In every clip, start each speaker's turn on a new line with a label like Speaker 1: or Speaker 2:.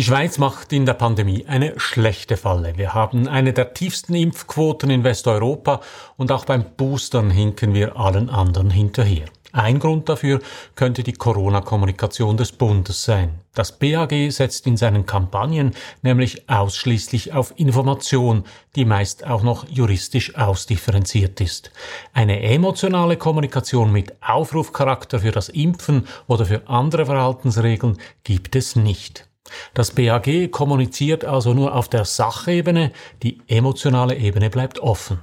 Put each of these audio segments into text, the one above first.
Speaker 1: Die Schweiz macht in der Pandemie eine schlechte Falle. Wir haben eine der tiefsten Impfquoten in Westeuropa und auch beim Boostern hinken wir allen anderen hinterher. Ein Grund dafür könnte die Corona-Kommunikation des Bundes sein. Das BAG setzt in seinen Kampagnen nämlich ausschließlich auf Information, die meist auch noch juristisch ausdifferenziert ist. Eine emotionale Kommunikation mit Aufrufcharakter für das Impfen oder für andere Verhaltensregeln gibt es nicht. Das BAG kommuniziert also nur auf der Sachebene, die emotionale Ebene bleibt offen.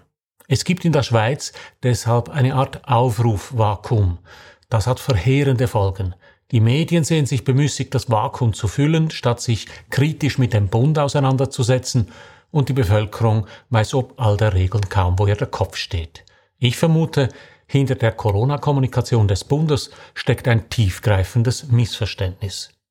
Speaker 1: Es gibt in der Schweiz deshalb eine Art Aufrufvakuum. Das hat verheerende Folgen. Die Medien sehen sich bemüßigt, das Vakuum zu füllen, statt sich kritisch mit dem Bund auseinanderzusetzen, und die Bevölkerung weiß ob all der Regeln kaum, wo ihr der Kopf steht. Ich vermute, hinter der Corona-Kommunikation des Bundes steckt ein tiefgreifendes Missverständnis.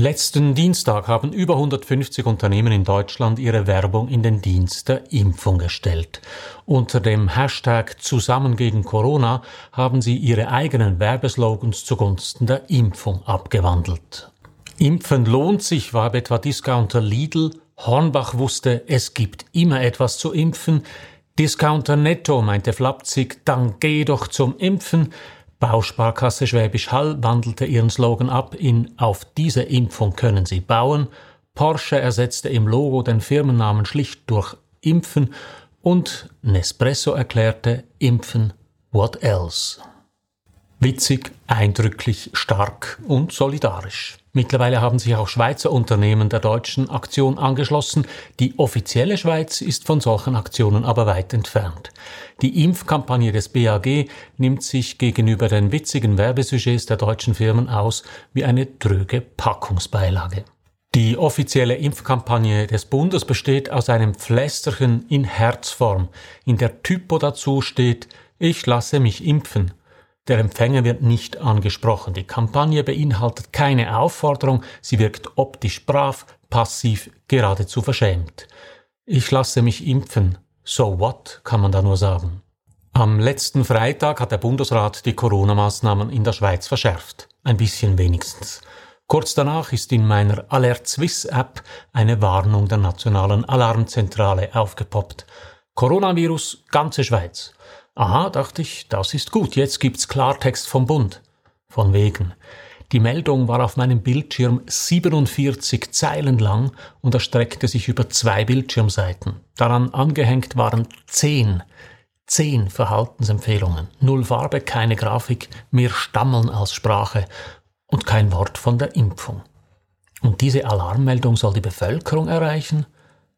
Speaker 1: Letzten Dienstag haben über 150 Unternehmen in Deutschland ihre Werbung in den Dienst der Impfung gestellt. Unter dem Hashtag Zusammen gegen Corona haben sie ihre eigenen Werbeslogans zugunsten der Impfung abgewandelt. Impfen lohnt sich, war etwa Discounter Lidl. Hornbach wusste, es gibt immer etwas zu impfen. Discounter Netto meinte flapsig, dann geh doch zum Impfen. Bausparkasse Schwäbisch Hall wandelte ihren Slogan ab in Auf diese Impfung können Sie bauen. Porsche ersetzte im Logo den Firmennamen schlicht durch Impfen und Nespresso erklärte Impfen what else. Witzig, eindrücklich, stark und solidarisch. Mittlerweile haben sich auch Schweizer Unternehmen der deutschen Aktion angeschlossen. Die offizielle Schweiz ist von solchen Aktionen aber weit entfernt. Die Impfkampagne des BAG nimmt sich gegenüber den witzigen Werbesujets der deutschen Firmen aus wie eine tröge Packungsbeilage. Die offizielle Impfkampagne des Bundes besteht aus einem Pflästerchen in Herzform, in der Typo dazu steht Ich lasse mich impfen. Der Empfänger wird nicht angesprochen. Die Kampagne beinhaltet keine Aufforderung, sie wirkt optisch brav, passiv, geradezu verschämt. Ich lasse mich impfen. So what, kann man da nur sagen. Am letzten Freitag hat der Bundesrat die Corona-Maßnahmen in der Schweiz verschärft. Ein bisschen wenigstens. Kurz danach ist in meiner Alert Swiss App eine Warnung der nationalen Alarmzentrale aufgepoppt. Coronavirus, ganze Schweiz. Aha, dachte ich, das ist gut, jetzt gibt's Klartext vom Bund. Von wegen. Die Meldung war auf meinem Bildschirm 47 Zeilen lang und erstreckte sich über zwei Bildschirmseiten. Daran angehängt waren zehn, zehn Verhaltensempfehlungen. Null Farbe, keine Grafik, mehr Stammeln als Sprache und kein Wort von der Impfung. Und diese Alarmmeldung soll die Bevölkerung erreichen?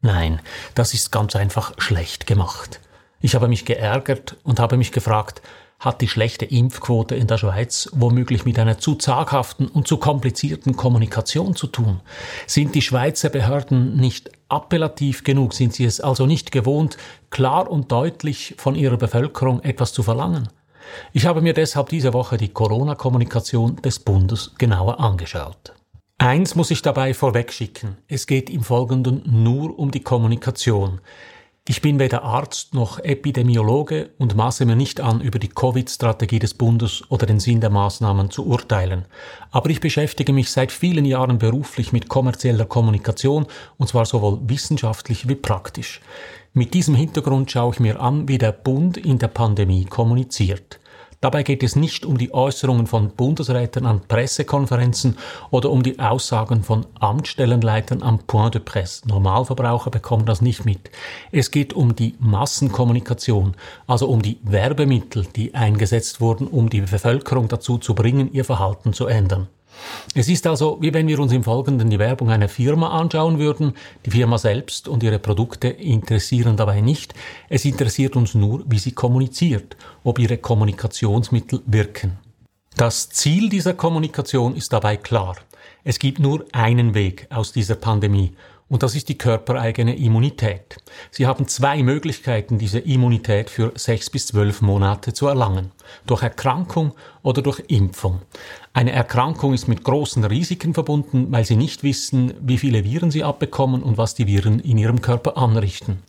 Speaker 1: Nein, das ist ganz einfach schlecht gemacht. Ich habe mich geärgert und habe mich gefragt, hat die schlechte Impfquote in der Schweiz womöglich mit einer zu zaghaften und zu komplizierten Kommunikation zu tun? Sind die Schweizer Behörden nicht appellativ genug? Sind sie es also nicht gewohnt, klar und deutlich von ihrer Bevölkerung etwas zu verlangen? Ich habe mir deshalb diese Woche die Corona-Kommunikation des Bundes genauer angeschaut. Eins muss ich dabei vorwegschicken. Es geht im Folgenden nur um die Kommunikation. Ich bin weder Arzt noch Epidemiologe und maße mir nicht an, über die Covid-Strategie des Bundes oder den Sinn der Maßnahmen zu urteilen. Aber ich beschäftige mich seit vielen Jahren beruflich mit kommerzieller Kommunikation, und zwar sowohl wissenschaftlich wie praktisch. Mit diesem Hintergrund schaue ich mir an, wie der Bund in der Pandemie kommuniziert. Dabei geht es nicht um die Äußerungen von Bundesräten an Pressekonferenzen oder um die Aussagen von Amtsstellenleitern am Point de Presse. Normalverbraucher bekommen das nicht mit. Es geht um die Massenkommunikation, also um die Werbemittel, die eingesetzt wurden, um die Bevölkerung dazu zu bringen, ihr Verhalten zu ändern. Es ist also, wie wenn wir uns im Folgenden die Werbung einer Firma anschauen würden. Die Firma selbst und ihre Produkte interessieren dabei nicht. Es interessiert uns nur, wie sie kommuniziert, ob ihre Kommunikationsmittel wirken. Das Ziel dieser Kommunikation ist dabei klar. Es gibt nur einen Weg aus dieser Pandemie Und das ist die körpereigene Immunität. Sie haben zwei Möglichkeiten, diese Immunität für sechs bis zwölf Monate zu erlangen. Durch Erkrankung oder durch Impfung. Eine Erkrankung ist mit großen Risiken verbunden, weil Sie nicht wissen, wie viele Viren Sie abbekommen und was die Viren in Ihrem Körper anrichten.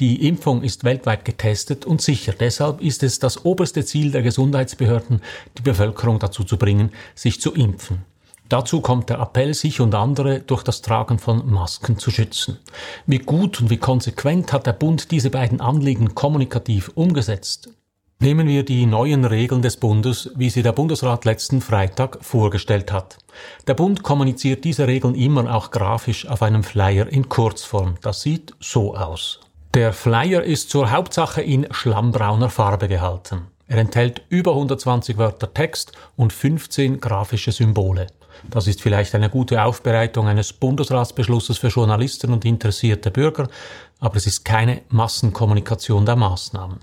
Speaker 1: Die Impfung ist weltweit getestet und sicher. Deshalb ist es das oberste Ziel der Gesundheitsbehörden, die Bevölkerung dazu zu bringen, sich zu impfen. Dazu kommt der Appell, sich und andere durch das Tragen von Masken zu schützen. Wie gut und wie konsequent hat der Bund diese beiden Anliegen kommunikativ umgesetzt? Nehmen wir die neuen Regeln des Bundes, wie sie der Bundesrat letzten Freitag vorgestellt hat. Der Bund kommuniziert diese Regeln immer auch grafisch auf einem Flyer in Kurzform. Das sieht so aus. Der Flyer ist zur Hauptsache in schlammbrauner Farbe gehalten. Er enthält über 120 Wörter Text und 15 grafische Symbole. Das ist vielleicht eine gute Aufbereitung eines Bundesratsbeschlusses für Journalisten und interessierte Bürger, aber es ist keine Massenkommunikation der Maßnahmen.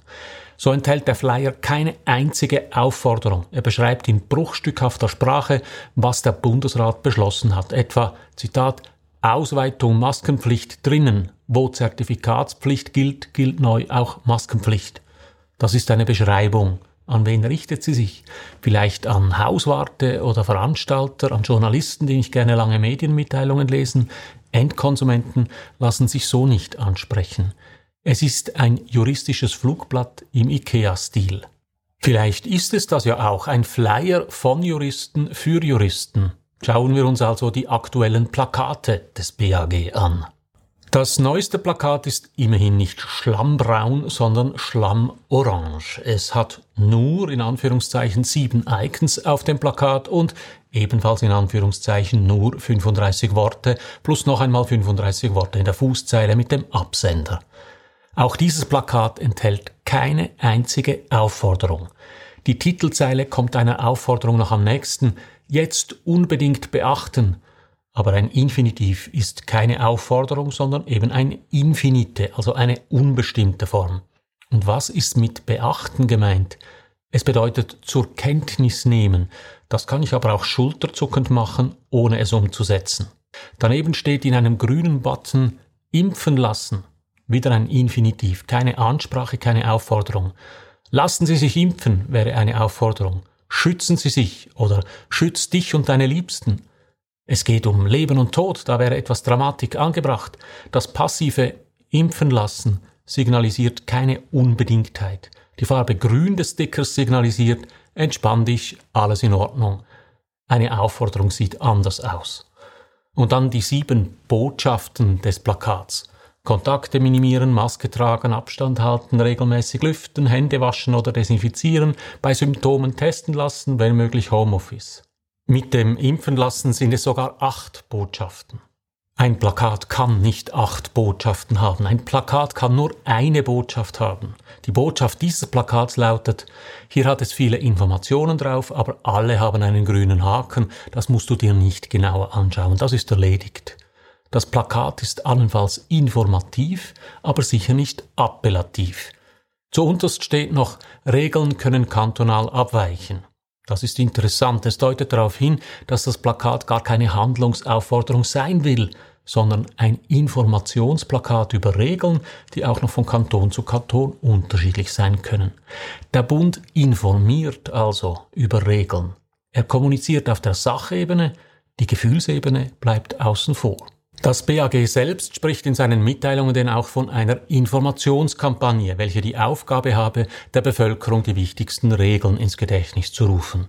Speaker 1: So enthält der Flyer keine einzige Aufforderung. Er beschreibt in bruchstückhafter Sprache, was der Bundesrat beschlossen hat. Etwa, Zitat, Ausweitung Maskenpflicht drinnen. Wo Zertifikatspflicht gilt, gilt neu auch Maskenpflicht. Das ist eine Beschreibung. An wen richtet sie sich? Vielleicht an Hauswarte oder Veranstalter, an Journalisten, die nicht gerne lange Medienmitteilungen lesen? Endkonsumenten lassen sich so nicht ansprechen. Es ist ein juristisches Flugblatt im IKEA-Stil. Vielleicht ist es das ja auch, ein Flyer von Juristen für Juristen. Schauen wir uns also die aktuellen Plakate des BAG an. Das neueste Plakat ist immerhin nicht schlammbraun, sondern schlammorange. Es hat nur in Anführungszeichen sieben Icons auf dem Plakat und ebenfalls in Anführungszeichen nur 35 Worte plus noch einmal 35 Worte in der Fußzeile mit dem Absender. Auch dieses Plakat enthält keine einzige Aufforderung. Die Titelzeile kommt einer Aufforderung noch am nächsten. Jetzt unbedingt beachten. Aber ein Infinitiv ist keine Aufforderung, sondern eben ein Infinite, also eine unbestimmte Form. Und was ist mit beachten gemeint? Es bedeutet zur Kenntnis nehmen. Das kann ich aber auch schulterzuckend machen, ohne es umzusetzen. Daneben steht in einem grünen Button impfen lassen. Wieder ein Infinitiv, keine Ansprache, keine Aufforderung. Lassen Sie sich impfen wäre eine Aufforderung. Schützen Sie sich oder schütz dich und deine Liebsten. Es geht um Leben und Tod, da wäre etwas Dramatik angebracht. Das passive Impfen lassen signalisiert keine Unbedingtheit. Die Farbe grün des Stickers signalisiert, entspann dich, alles in Ordnung. Eine Aufforderung sieht anders aus. Und dann die sieben Botschaften des Plakats. Kontakte minimieren, Maske tragen, Abstand halten, regelmäßig lüften, Hände waschen oder desinfizieren, bei Symptomen testen lassen, wenn möglich Homeoffice. Mit dem Impfen lassen sind es sogar acht Botschaften. Ein Plakat kann nicht acht Botschaften haben. Ein Plakat kann nur eine Botschaft haben. Die Botschaft dieses Plakats lautet, hier hat es viele Informationen drauf, aber alle haben einen grünen Haken. Das musst du dir nicht genauer anschauen. Das ist erledigt. Das Plakat ist allenfalls informativ, aber sicher nicht appellativ. Zuunterst steht noch, Regeln können kantonal abweichen. Das ist interessant. Es deutet darauf hin, dass das Plakat gar keine Handlungsaufforderung sein will, sondern ein Informationsplakat über Regeln, die auch noch von Kanton zu Kanton unterschiedlich sein können. Der Bund informiert also über Regeln. Er kommuniziert auf der Sachebene, die Gefühlsebene bleibt außen vor. Das BAG selbst spricht in seinen Mitteilungen denn auch von einer Informationskampagne, welche die Aufgabe habe, der Bevölkerung die wichtigsten Regeln ins Gedächtnis zu rufen.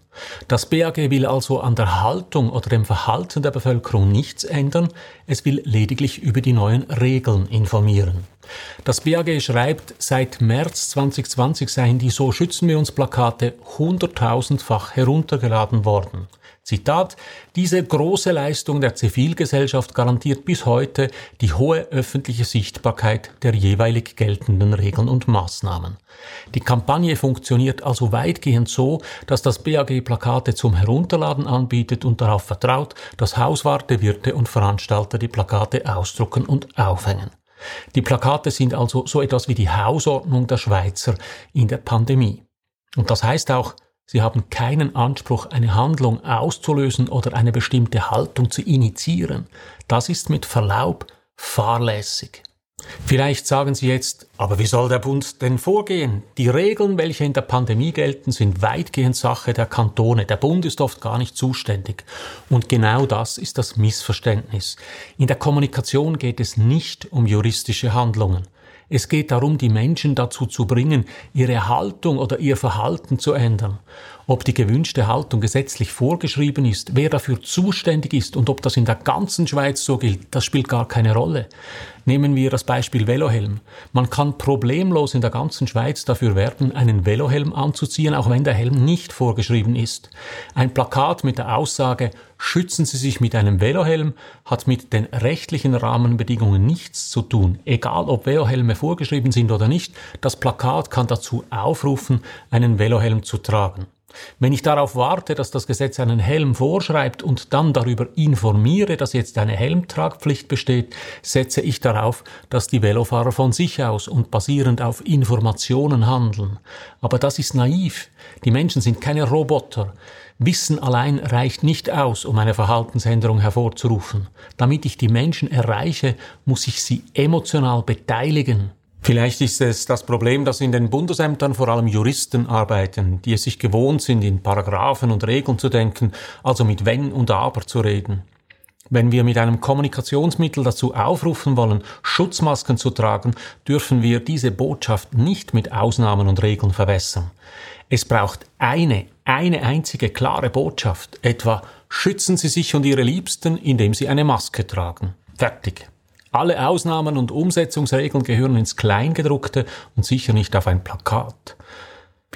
Speaker 1: Das BAG will also an der Haltung oder dem Verhalten der Bevölkerung nichts ändern, es will lediglich über die neuen Regeln informieren. Das BAG schreibt, seit März 2020 seien die So schützen wir uns Plakate hunderttausendfach heruntergeladen worden. Zitat, diese große Leistung der Zivilgesellschaft garantiert bis heute die hohe öffentliche Sichtbarkeit der jeweilig geltenden Regeln und Maßnahmen. Die Kampagne funktioniert also weitgehend so, dass das BAG Plakate zum Herunterladen anbietet und darauf vertraut, dass Hauswarte, Wirte und Veranstalter die Plakate ausdrucken und aufhängen. Die Plakate sind also so etwas wie die Hausordnung der Schweizer in der Pandemie. Und das heißt auch, Sie haben keinen Anspruch, eine Handlung auszulösen oder eine bestimmte Haltung zu initiieren. Das ist mit Verlaub Fahrlässig. Vielleicht sagen Sie jetzt, aber wie soll der Bund denn vorgehen? Die Regeln, welche in der Pandemie gelten, sind weitgehend Sache der Kantone. Der Bund ist oft gar nicht zuständig. Und genau das ist das Missverständnis. In der Kommunikation geht es nicht um juristische Handlungen. Es geht darum, die Menschen dazu zu bringen, ihre Haltung oder ihr Verhalten zu ändern. Ob die gewünschte Haltung gesetzlich vorgeschrieben ist, wer dafür zuständig ist und ob das in der ganzen Schweiz so gilt, das spielt gar keine Rolle. Nehmen wir das Beispiel Velohelm. Man kann problemlos in der ganzen Schweiz dafür werben, einen Velohelm anzuziehen, auch wenn der Helm nicht vorgeschrieben ist. Ein Plakat mit der Aussage Schützen Sie sich mit einem Velohelm hat mit den rechtlichen Rahmenbedingungen nichts zu tun. Egal ob Velohelme vorgeschrieben sind oder nicht, das Plakat kann dazu aufrufen, einen Velohelm zu tragen. Wenn ich darauf warte, dass das Gesetz einen Helm vorschreibt und dann darüber informiere, dass jetzt eine Helmtragpflicht besteht, setze ich darauf, dass die Velofahrer von sich aus und basierend auf Informationen handeln. Aber das ist naiv. Die Menschen sind keine Roboter. Wissen allein reicht nicht aus, um eine Verhaltensänderung hervorzurufen. Damit ich die Menschen erreiche, muss ich sie emotional beteiligen. Vielleicht ist es das Problem, dass in den Bundesämtern vor allem Juristen arbeiten, die es sich gewohnt sind, in Paragraphen und Regeln zu denken, also mit Wenn und Aber zu reden. Wenn wir mit einem Kommunikationsmittel dazu aufrufen wollen, Schutzmasken zu tragen, dürfen wir diese Botschaft nicht mit Ausnahmen und Regeln verwässern. Es braucht eine, eine einzige klare Botschaft, etwa schützen Sie sich und Ihre Liebsten, indem Sie eine Maske tragen. Fertig. Alle Ausnahmen und Umsetzungsregeln gehören ins Kleingedruckte und sicher nicht auf ein Plakat.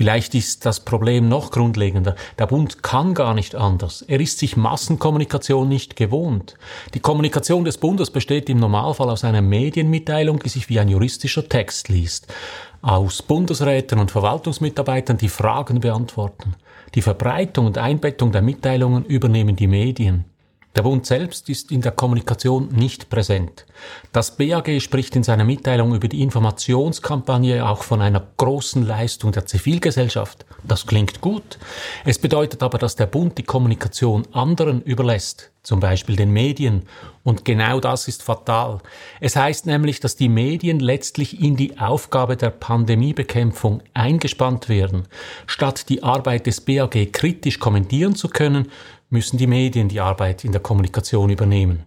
Speaker 1: Vielleicht ist das Problem noch grundlegender. Der Bund kann gar nicht anders. Er ist sich Massenkommunikation nicht gewohnt. Die Kommunikation des Bundes besteht im Normalfall aus einer Medienmitteilung, die sich wie ein juristischer Text liest. Aus Bundesräten und Verwaltungsmitarbeitern, die Fragen beantworten. Die Verbreitung und Einbettung der Mitteilungen übernehmen die Medien. Der Bund selbst ist in der Kommunikation nicht präsent. Das BAG spricht in seiner Mitteilung über die Informationskampagne auch von einer großen Leistung der Zivilgesellschaft. Das klingt gut. Es bedeutet aber, dass der Bund die Kommunikation anderen überlässt, zum Beispiel den Medien. Und genau das ist fatal. Es heißt nämlich, dass die Medien letztlich in die Aufgabe der Pandemiebekämpfung eingespannt werden. Statt die Arbeit des BAG kritisch kommentieren zu können, müssen die Medien die Arbeit in der Kommunikation übernehmen.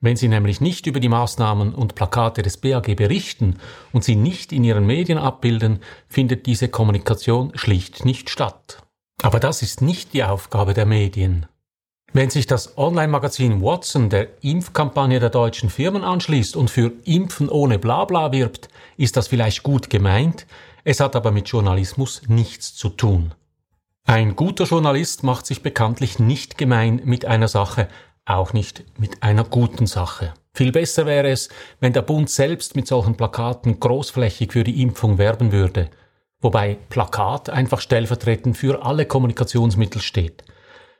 Speaker 1: Wenn sie nämlich nicht über die Maßnahmen und Plakate des BAG berichten und sie nicht in ihren Medien abbilden, findet diese Kommunikation schlicht nicht statt. Aber das ist nicht die Aufgabe der Medien. Wenn sich das Online-Magazin Watson der Impfkampagne der deutschen Firmen anschließt und für Impfen ohne Blabla wirbt, ist das vielleicht gut gemeint, es hat aber mit Journalismus nichts zu tun. Ein guter Journalist macht sich bekanntlich nicht gemein mit einer Sache, auch nicht mit einer guten Sache. Viel besser wäre es, wenn der Bund selbst mit solchen Plakaten großflächig für die Impfung werben würde, wobei Plakat einfach stellvertretend für alle Kommunikationsmittel steht.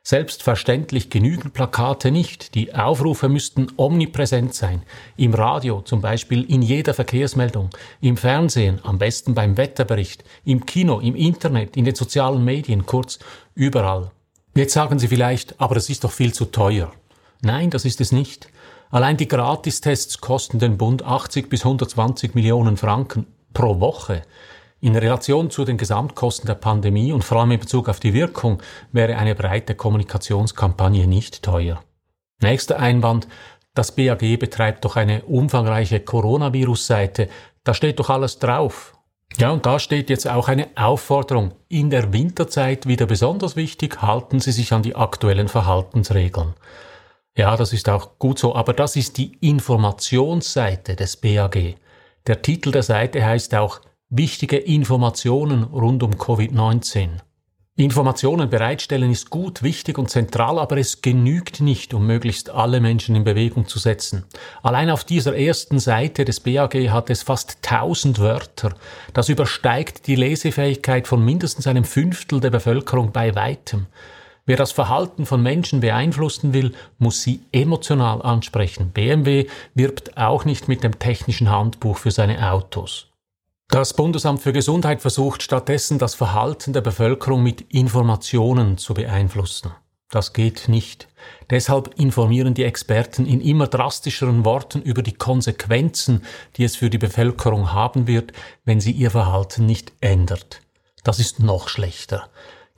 Speaker 1: Selbstverständlich genügen Plakate nicht. Die Aufrufe müssten omnipräsent sein. Im Radio zum Beispiel in jeder Verkehrsmeldung, im Fernsehen, am besten beim Wetterbericht, im Kino, im Internet, in den sozialen Medien, kurz überall. Jetzt sagen Sie vielleicht, aber das ist doch viel zu teuer. Nein, das ist es nicht. Allein die Gratistests kosten den Bund 80 bis 120 Millionen Franken pro Woche. In Relation zu den Gesamtkosten der Pandemie und vor allem in Bezug auf die Wirkung wäre eine breite Kommunikationskampagne nicht teuer. Nächster Einwand. Das BAG betreibt doch eine umfangreiche Coronavirus-Seite. Da steht doch alles drauf. Ja, und da steht jetzt auch eine Aufforderung. In der Winterzeit wieder besonders wichtig, halten Sie sich an die aktuellen Verhaltensregeln. Ja, das ist auch gut so, aber das ist die Informationsseite des BAG. Der Titel der Seite heißt auch wichtige Informationen rund um Covid-19. Informationen bereitstellen ist gut, wichtig und zentral, aber es genügt nicht, um möglichst alle Menschen in Bewegung zu setzen. Allein auf dieser ersten Seite des BAG hat es fast 1000 Wörter. Das übersteigt die Lesefähigkeit von mindestens einem Fünftel der Bevölkerung bei weitem. Wer das Verhalten von Menschen beeinflussen will, muss sie emotional ansprechen. BMW wirbt auch nicht mit dem technischen Handbuch für seine Autos. Das Bundesamt für Gesundheit versucht stattdessen, das Verhalten der Bevölkerung mit Informationen zu beeinflussen. Das geht nicht. Deshalb informieren die Experten in immer drastischeren Worten über die Konsequenzen, die es für die Bevölkerung haben wird, wenn sie ihr Verhalten nicht ändert. Das ist noch schlechter.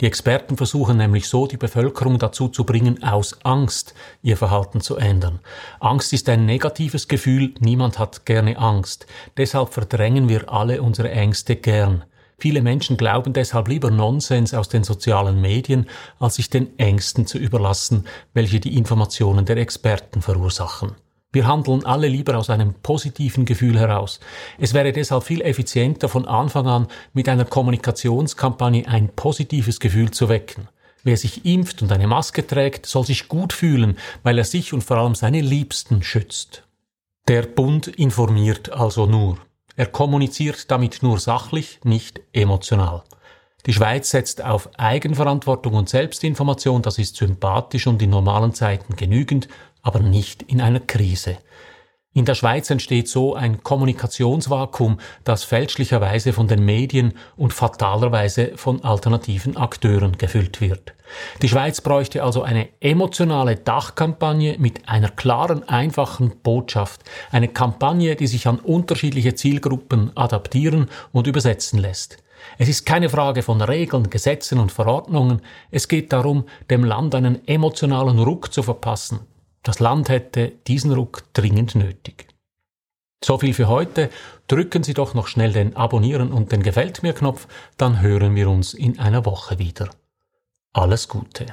Speaker 1: Die Experten versuchen nämlich so, die Bevölkerung dazu zu bringen, aus Angst ihr Verhalten zu ändern. Angst ist ein negatives Gefühl, niemand hat gerne Angst. Deshalb verdrängen wir alle unsere Ängste gern. Viele Menschen glauben deshalb lieber Nonsens aus den sozialen Medien, als sich den Ängsten zu überlassen, welche die Informationen der Experten verursachen. Wir handeln alle lieber aus einem positiven Gefühl heraus. Es wäre deshalb viel effizienter von Anfang an mit einer Kommunikationskampagne ein positives Gefühl zu wecken. Wer sich impft und eine Maske trägt, soll sich gut fühlen, weil er sich und vor allem seine Liebsten schützt. Der Bund informiert also nur. Er kommuniziert damit nur sachlich, nicht emotional. Die Schweiz setzt auf Eigenverantwortung und Selbstinformation, das ist sympathisch und in normalen Zeiten genügend, aber nicht in einer Krise. In der Schweiz entsteht so ein Kommunikationsvakuum, das fälschlicherweise von den Medien und fatalerweise von alternativen Akteuren gefüllt wird. Die Schweiz bräuchte also eine emotionale Dachkampagne mit einer klaren, einfachen Botschaft. Eine Kampagne, die sich an unterschiedliche Zielgruppen adaptieren und übersetzen lässt. Es ist keine Frage von Regeln, Gesetzen und Verordnungen. Es geht darum, dem Land einen emotionalen Ruck zu verpassen, das Land hätte diesen Ruck dringend nötig. So viel für heute. Drücken Sie doch noch schnell den Abonnieren und den Gefällt mir Knopf, dann hören wir uns in einer Woche wieder. Alles Gute.